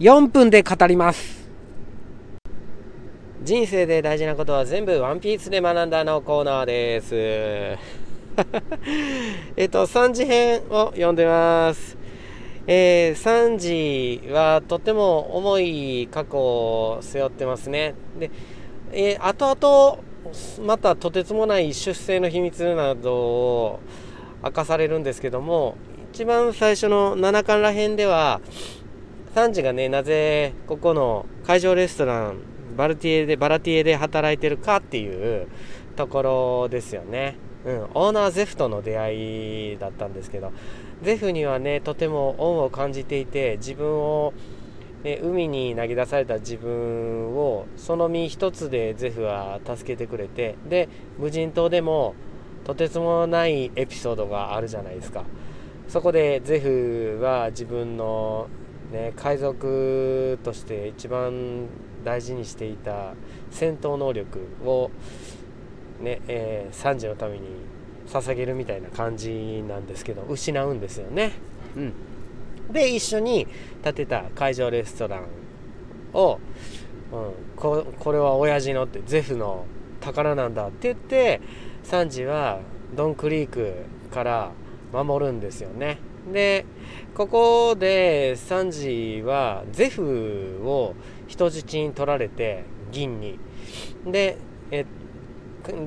4分で語ります。人生で大事なことは全部ワンピースで学んだのコーナーです。えっと3次編を読んでます。えー、サンジはとても重い過去を背負ってますね。で、えー、後々またとてつもない出生の秘密などを明かされるんですけども一番最初の七巻ら辺ではサンジがねなぜここの会場レストランバルティエでバラティエで働いてるかっていうところですよね。うん、オーナーゼフとの出会いだったんですけどゼフにはねとても恩を感じていて自分を、ね、海に投げ出された自分をその身一つでゼフは助けてくれてで無人島でもとてつもないエピソードがあるじゃないですかそこでゼフは自分の、ね、海賊として一番大事にしていた戦闘能力をね、えー、3時のために捧げるみたいな感じなんですけど失うんですよね。うん、で一緒に建てた会場レストランを、うん、ここれは親父のってゼフの宝なんだって言ってサンジはドンクリークから守るんですよね。でここでサンジはゼフを人質に取られて銀に。でえ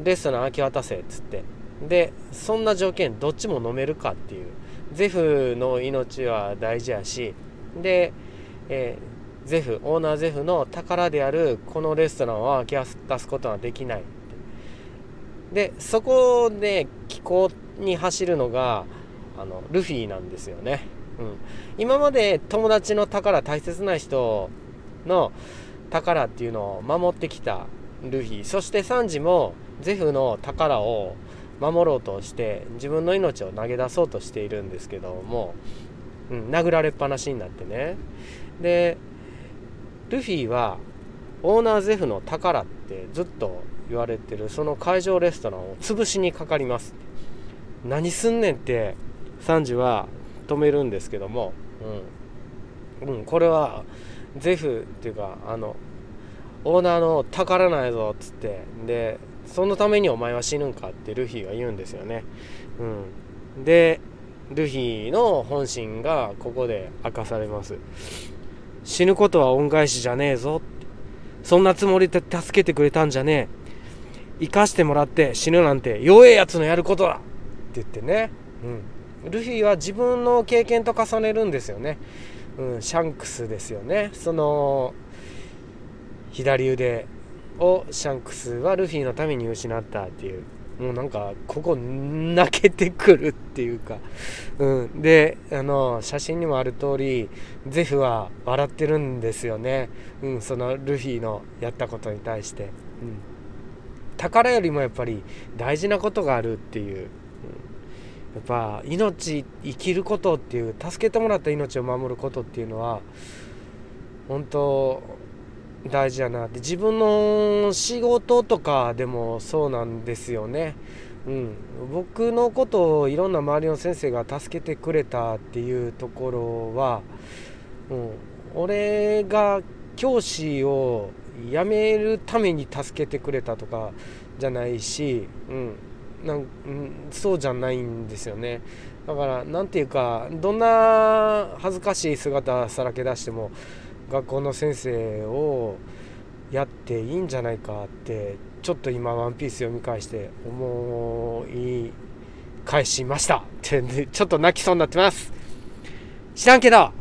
レストラン明け渡せっつって。でそんな条件どっちも飲めるかっていう。ゼフの命は大事やし。で、え、ゼフオーナーゼフの宝であるこのレストランは明け渡すことはできないでそこで気候に走るのがあのルフィなんですよね、うん、今まで友達の宝大切な人の宝っていうのを守ってきたルフィ。そしてサンジもゼフの宝を守ろうとして自分の命を投げ出そうとしているんですけども、うん、殴られっぱなしになってね。でルフィはオーナーゼフの宝ってずっと言われてるその会場レストランを潰しにかかります。何すんねんってサンジは止めるんですけども、うん、うん、これはゼフっていうかあのオーナーの宝なんやぞっつってでそのためにお前は死ぬんかってルフィは言うんですよね、うん、でルフィの本心がここで明かされます。死ぬことは恩返しじゃねえぞ。そんなつもりで助けてくれたんじゃねえ。生かしてもらって死ぬなんて弱えやつのやることだって言ってね、うん、ルフィは自分の経験と重ねるんですよね、うん、シャンクスですよね。その左腕をシャンクスはルフィのために失ったっていう。もうなんかここ泣けてくるっていうか、うん、であの写真にもある通りゼフは笑ってるんですよね、うん、そのルフィのやったことに対して、うん、宝よりもやっぱり大事なことがあるっていう、うん、やっぱ命生きることっていう助けてもらった命を守ることっていうのは本当大事やなって。自分の仕事とかでもそうなんですよね。うん、僕のことをいろんな周りの先生が助けてくれたっていうところは、うん、俺が教師を辞めるために助けてくれたとかじゃないし、うん、なん、そうじゃないんですよね。だから何て言うかどんな恥ずかしい姿さらけ出しても学校の先生をやっていいんじゃないかってちょっと今「ワンピース読み返して思い返しました。ってちょっと泣きそうになってます。知らんけど